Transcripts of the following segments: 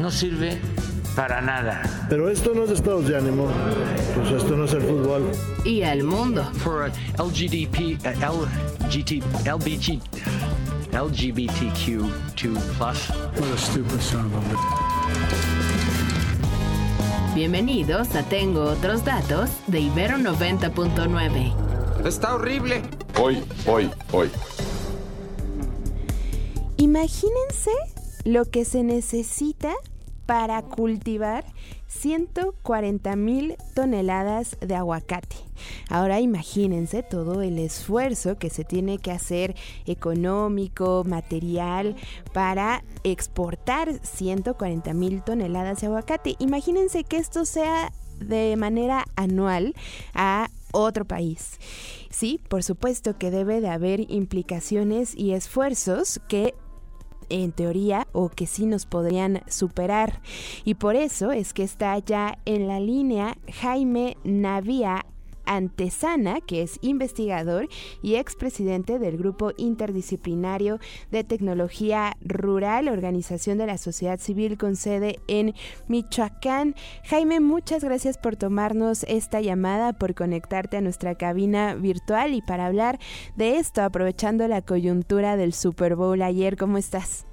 no sirve para nada. Pero esto no es estados de ánimo, pues esto no es el fútbol. Y al mundo. For LGDP, uh, LGT, LBG, LGBTQ2+. What a stupid son of a Bienvenidos a Tengo Otros Datos de Ibero 90.9. Está horrible. Hoy, hoy, hoy. Imagínense lo que se necesita para cultivar 140 mil toneladas de aguacate. Ahora imagínense todo el esfuerzo que se tiene que hacer económico, material, para exportar 140 mil toneladas de aguacate. Imagínense que esto sea de manera anual a otro país. Sí, por supuesto que debe de haber implicaciones y esfuerzos que en teoría o que sí nos podrían superar. Y por eso es que está ya en la línea Jaime Navia Antesana, que es investigador y expresidente del Grupo Interdisciplinario de Tecnología Rural, organización de la sociedad civil con sede en Michoacán. Jaime, muchas gracias por tomarnos esta llamada, por conectarte a nuestra cabina virtual y para hablar de esto, aprovechando la coyuntura del Super Bowl ayer. ¿Cómo estás?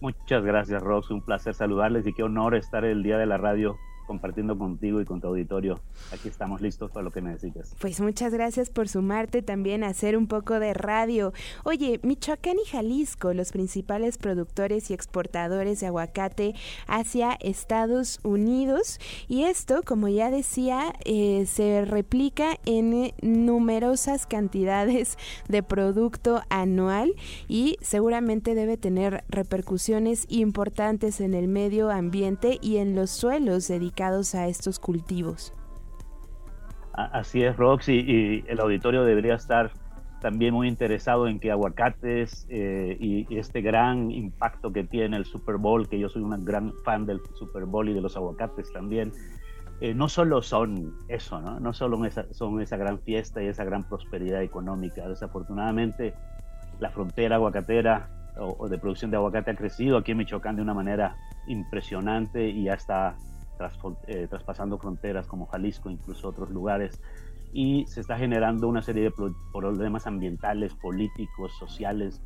Muchas gracias, Rox. Un placer saludarles y qué honor estar el día de la radio compartiendo contigo y con tu auditorio. Aquí estamos listos para lo que necesites. Pues muchas gracias por sumarte también a hacer un poco de radio. Oye, Michoacán y Jalisco, los principales productores y exportadores de aguacate hacia Estados Unidos. Y esto, como ya decía, eh, se replica en numerosas cantidades de producto anual y seguramente debe tener repercusiones importantes en el medio ambiente y en los suelos dedicados a estos cultivos. Así es, Roxy, y el auditorio debería estar también muy interesado en que aguacates eh, y, este gran impacto que tiene el Super Bowl, que yo soy un gran fan del Super Bowl y de los aguacates también, eh, no solo son eso, ¿no? no solo esa, son esa gran fiesta y esa gran prosperidad económica. Desafortunadamente, la frontera aguacatera o, o de producción de aguacate ha crecido aquí en Michoacán de una manera impresionante y ya está eh, traspasando fronteras como Jalisco, incluso otros lugares, y se está generando una serie de problemas ambientales, políticos, sociales,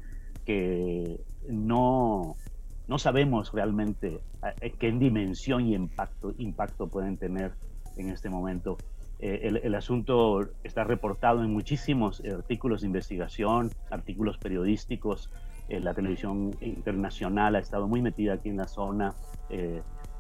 que no, no sabemos realmente eh, qué dimensión y impacto, impacto pueden tener en este momento. Eh, el, asunto está reportado en muchísimos artículos de investigación, artículos periodísticos. la televisión internacional ha estado muy metida aquí en la zona.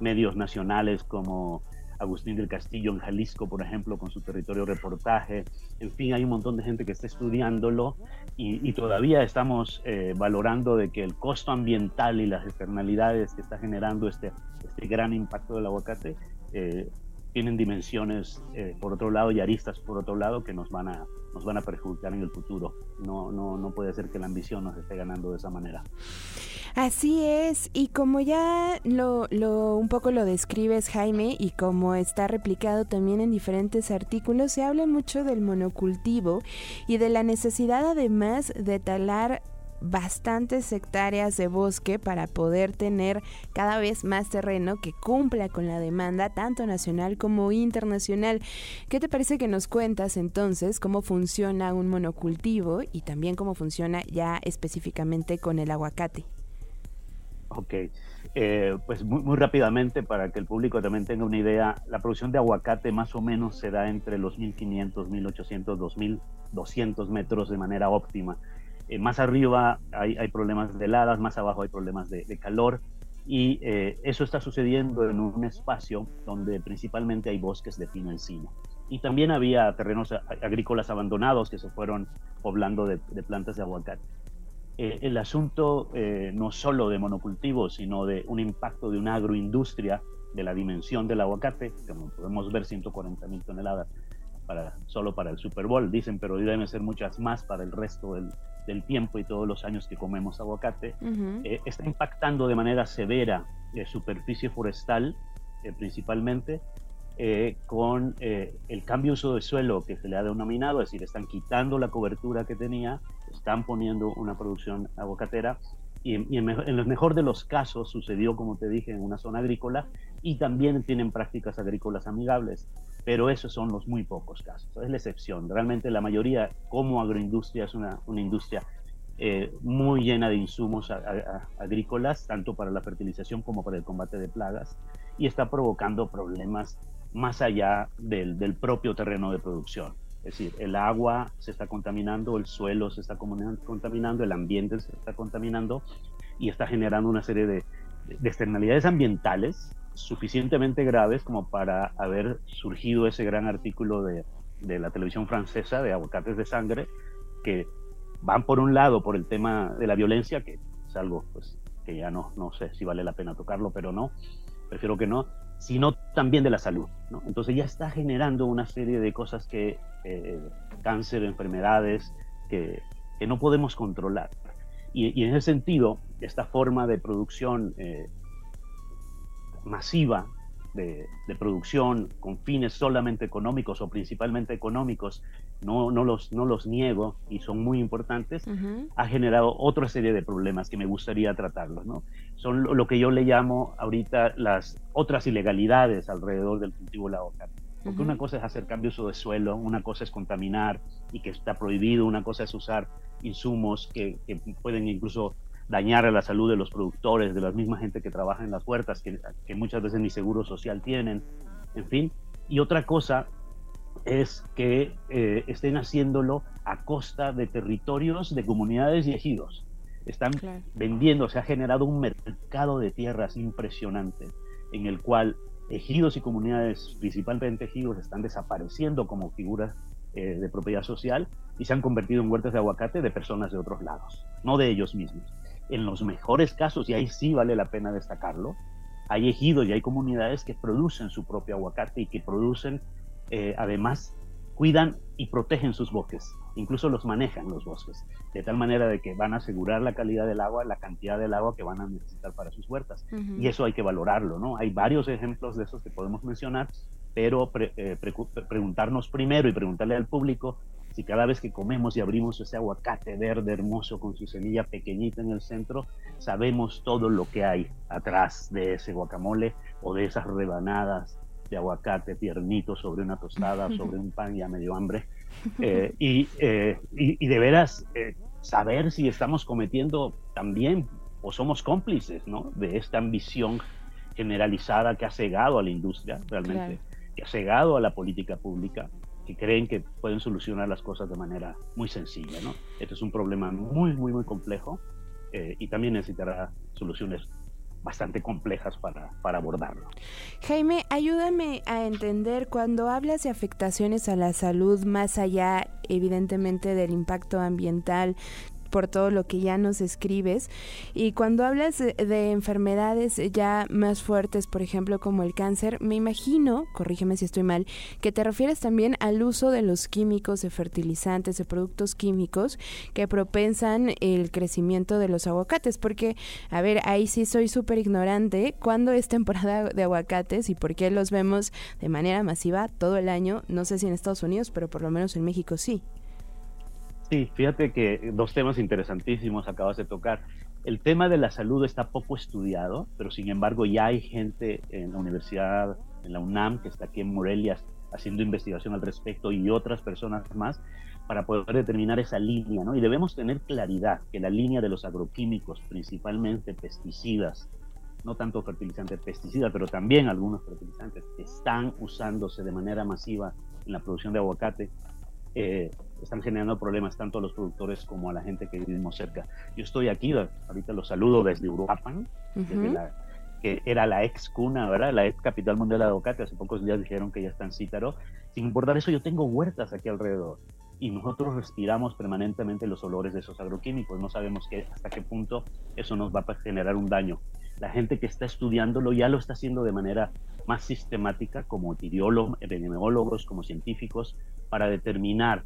Medios nacionales como Agustín del Castillo en Jalisco, por ejemplo, con su territorio reportaje. En fin, hay un montón de gente que está estudiándolo y, todavía estamos eh, valorando de que el costo ambiental y las externalidades que está generando este, este gran impacto del aguacate eh, tienen dimensiones eh, por otro lado y aristas por otro lado que nos van a nos van a perjudicar en el futuro. No, no, no puede ser que la ambición nos esté ganando de esa manera. Así es, y como ya lo, lo, un poco lo describes Jaime y como está replicado también en diferentes artículos, se habla mucho del monocultivo y de la necesidad además de talar bastantes hectáreas de bosque para poder tener cada vez más terreno que cumpla con la demanda tanto nacional como internacional. ¿Qué te parece que nos cuentas entonces cómo funciona un monocultivo y también cómo funciona ya específicamente con el aguacate? Ok, eh, pues muy, muy, rápidamente para que el público también tenga una idea, la producción de aguacate más o menos se da entre los 1500, 1800, 2200 metros de manera óptima. Eh, más arriba hay, hay, problemas de heladas, más abajo hay problemas de, de calor y eh, eso está sucediendo en un espacio donde principalmente hay bosques de pino encino. Y también había terrenos agrícolas abandonados que se fueron poblando de, de plantas de aguacate. eh, el asunto eh, no solo de monocultivos, sino de un impacto de una agroindustria de la dimensión del aguacate, como podemos ver 140 mil toneladas para, solo para el Super Bowl, dicen, pero deben ser muchas más para el resto del, del tiempo y todos los años que comemos aguacate, eh, está impactando de manera severa la superficie forestal principalmente, con el cambio de uso de suelo que se le ha denominado, es decir, están quitando la cobertura que tenía están poniendo una producción aguacatera y, en, el mejor de los casos sucedió, como te dije, en una zona agrícola y también tienen prácticas agrícolas amigables, pero esos son los muy pocos casos, es la excepción. Realmente la mayoría, como agroindustria, es una, una industria eh, muy llena de insumos agrícolas, tanto para la fertilización como para el combate de plagas, y está provocando problemas más allá del, del propio terreno de producción. Es decir, el agua se está contaminando, el suelo se está contaminando, el ambiente se está contaminando y está generando una serie de, externalidades ambientales suficientemente graves como para haber surgido ese gran artículo de, la televisión francesa de aguacates de sangre que van por un lado por el tema de la violencia, que es algo pues, que ya no, no sé si vale la pena tocarlo, pero no, prefiero que no, sino también de la salud. ¿no? Entonces ya está generando una serie de cosas que, eh, cáncer, enfermedades, que, que, no podemos controlar. Y, en ese sentido, esta forma de producción eh, masiva de, producción con fines solamente económicos o principalmente económicos, no, no, los, no los niego y son muy importantes, ha generado otra serie de problemas que me gustaría tratarlos. ¿no? Son lo, que yo le llamo ahorita las otras ilegalidades alrededor del cultivo de la aguacate. Porque una cosa es hacer cambios de suelo, una cosa es contaminar y que está prohibido, una cosa es usar insumos que, que pueden incluso dañar a la salud de los productores, de la misma gente que trabaja en las huertas, que, que muchas veces ni seguro social tienen, en fin. Y otra cosa es que eh, estén haciéndolo a costa de territorios, de comunidades y ejidos. Están vendiendo, se ha generado un mercado de tierras impresionante en el cual ejidos y comunidades, principalmente ejidos, están desapareciendo como figuras eh, de propiedad social y se han convertido en huertas de aguacate de personas de otros lados, no de ellos mismos en los mejores casos, y ahí sí vale la pena destacarlo, hay ejidos y hay comunidades que producen su propio aguacate y que producen, eh, además, cuidan y protegen sus bosques, incluso los manejan los bosques, de tal manera de que van a asegurar la calidad del agua, la cantidad del agua que van a necesitar para sus huertas. Y eso hay que valorarlo, ¿no? Hay varios ejemplos de esos que podemos mencionar, pero eh, preguntarnos primero y preguntarle al público si cada vez que comemos y abrimos ese aguacate verde hermoso con su semilla pequeñita en el centro, sabemos todo lo que hay atrás de ese guacamole o de esas rebanadas de aguacate tiernito sobre una tostada, sobre un pan ya medio hambre. Eh, eh, y, y, de veras eh, saber si estamos cometiendo también o somos cómplices ¿no? de esta ambición generalizada que ha cegado a la industria realmente, que ha cegado a la política pública creen que pueden solucionar las cosas de manera muy sencilla. ¿no? Este es un problema muy, muy, muy complejo eh, y también necesitará soluciones bastante complejas para, para, abordarlo. Jaime, ayúdame a entender cuando hablas de afectaciones a la salud más allá evidentemente del impacto ambiental por todo lo que ya nos escribes. Y cuando hablas de, enfermedades ya más fuertes, por ejemplo, como el cáncer, me imagino, corrígeme si estoy mal, que te refieres también al uso de los químicos, de fertilizantes, de productos químicos que propensan el crecimiento de los aguacates. Porque, a ver, ahí sí soy súper ignorante. ¿Cuándo es temporada de aguacates y por qué los vemos de manera masiva todo el año? No sé si en Estados Unidos, pero por lo menos en México sí. Sí, fíjate que dos temas interesantísimos acabas de tocar. El tema de la salud está poco estudiado, pero sin embargo ya hay gente en la universidad, en la UNAM, que está aquí en Morelia haciendo investigación al respecto y otras personas más para poder determinar esa línea, ¿no? Y debemos tener claridad que la línea de los agroquímicos, principalmente pesticidas, no tanto fertilizantes, pesticidas, pero también algunos fertilizantes, están usándose de manera masiva en la producción de aguacate, eh, están generando problemas tanto a los productores como a la gente que vivimos cerca. Yo estoy aquí, ahorita los saludo desde Uruapan, que era la ex cuna, ¿verdad? La ex capital mundial de aguacate. Hace pocos días dijeron que ya está en Cítaro. Sin importar eso, yo tengo huertas aquí alrededor. y nosotros respiramos permanentemente los olores de esos agroquímicos. No sabemos qué, hasta qué punto eso nos va a generar un daño. La gente que está estudiándolo ya lo está haciendo de manera más sistemática, como epidemiólogos, como científicos, para determinar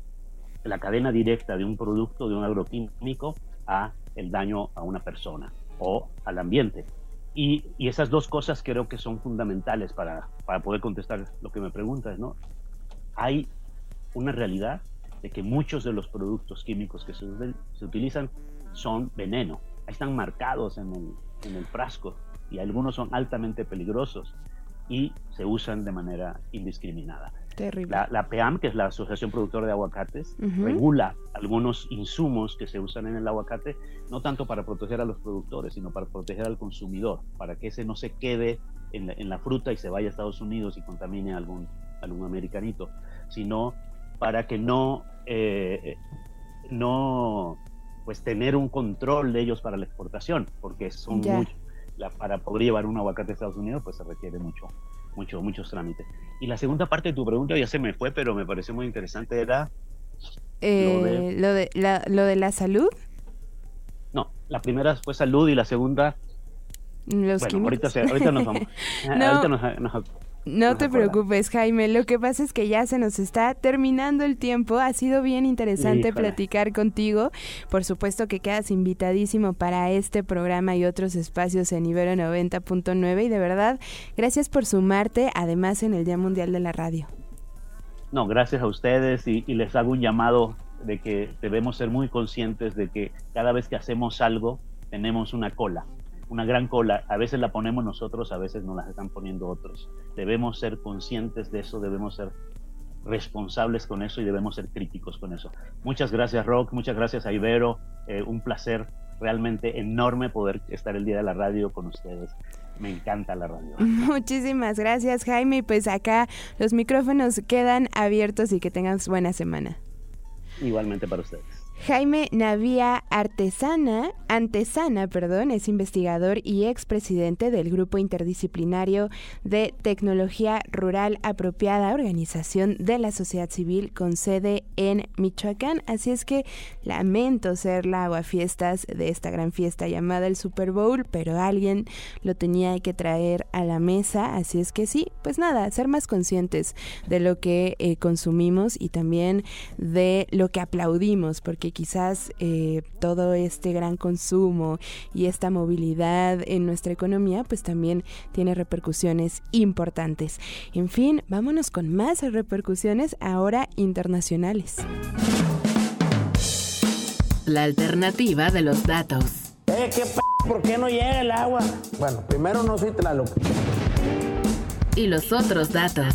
la cadena directa de un producto, de un agroquímico, a el daño a una persona o al ambiente. Y, y esas dos cosas creo que son fundamentales para, para poder contestar lo que me preguntas, ¿no? Hay una realidad de que muchos de los productos químicos que se, se utilizan son veneno. Están marcados en el, en el frasco y algunos son altamente peligrosos y se usan de manera indiscriminada. Terrible. La, la, PEAM, que es la Asociación Productora de Aguacates, uh -huh. regula algunos insumos que se usan en el aguacate, no tanto para proteger a los productores, sino para proteger al consumidor, para que ese no se quede en la, en la fruta y se vaya a Estados Unidos y contamine a algún, algún americanito, sino para que no, eh, no, pues tener un control de ellos para la exportación, porque son muy, la, para poder llevar un aguacate a Estados Unidos, pues se requiere mucho, mucho, muchos trámites. Y la segunda parte de tu pregunta ya se me fue, pero me pareció muy interesante, era... Eh, lo, de... Lo, de la, ¿Lo de la salud? No, la primera fue salud y la segunda... Los bueno, ahorita, ahorita, nos vamos. no. ahorita nos, nos, no te preocupes, Jaime. Lo que pasa es que ya se nos está terminando el tiempo. Ha sido bien interesante Híjole. platicar contigo. Por supuesto que quedas invitadísimo para este programa y otros espacios en Ibero 90.9. Y de verdad, gracias por sumarte, además en el Día Mundial de la Radio. No, gracias a ustedes y, y les hago un llamado de que debemos ser muy conscientes de que cada vez que hacemos algo tenemos una cola una gran cola. A veces la ponemos nosotros, a veces nos la están poniendo otros. Debemos ser conscientes de eso, debemos ser responsables con eso y debemos ser críticos con eso. Muchas gracias, Rock. Muchas gracias a Ibero. Eh, un placer realmente enorme poder estar el día de la radio con ustedes. Me encanta la radio. Muchísimas gracias, Jaime. Pues acá los micrófonos quedan abiertos y que tengas buena semana. Igualmente para ustedes. Jaime Navía Artesana, Antesana, perdón, es investigador y expresidente del Grupo Interdisciplinario de Tecnología Rural Apropiada, organización de la sociedad civil con sede en Michoacán. Así es que lamento ser la aguafiestas de esta gran fiesta llamada el Super Bowl, pero alguien lo tenía que traer a la mesa. Así es que sí, pues nada, ser más conscientes de lo que eh, consumimos y también de lo que aplaudimos, porque quizás eh, todo este gran consumo y esta movilidad en nuestra economía pues también tiene repercusiones importantes. En fin, vámonos con más repercusiones ahora internacionales. La alternativa de los datos. Eh, ¿qué p ¿Por qué no llega el agua? Bueno, primero no soy Tlaloc. Y los otros datos.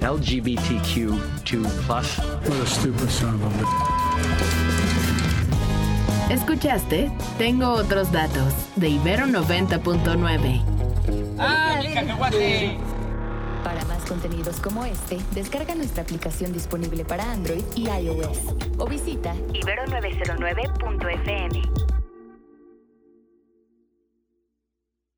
LGBTQ2+. What a stupid son of a Escuchaste Tengo otros datos de Ibero 90.9. ¡Ah, cacahuate! Para más contenidos como este, descarga nuestra aplicación disponible para Android y iOS o visita ibero909.fm.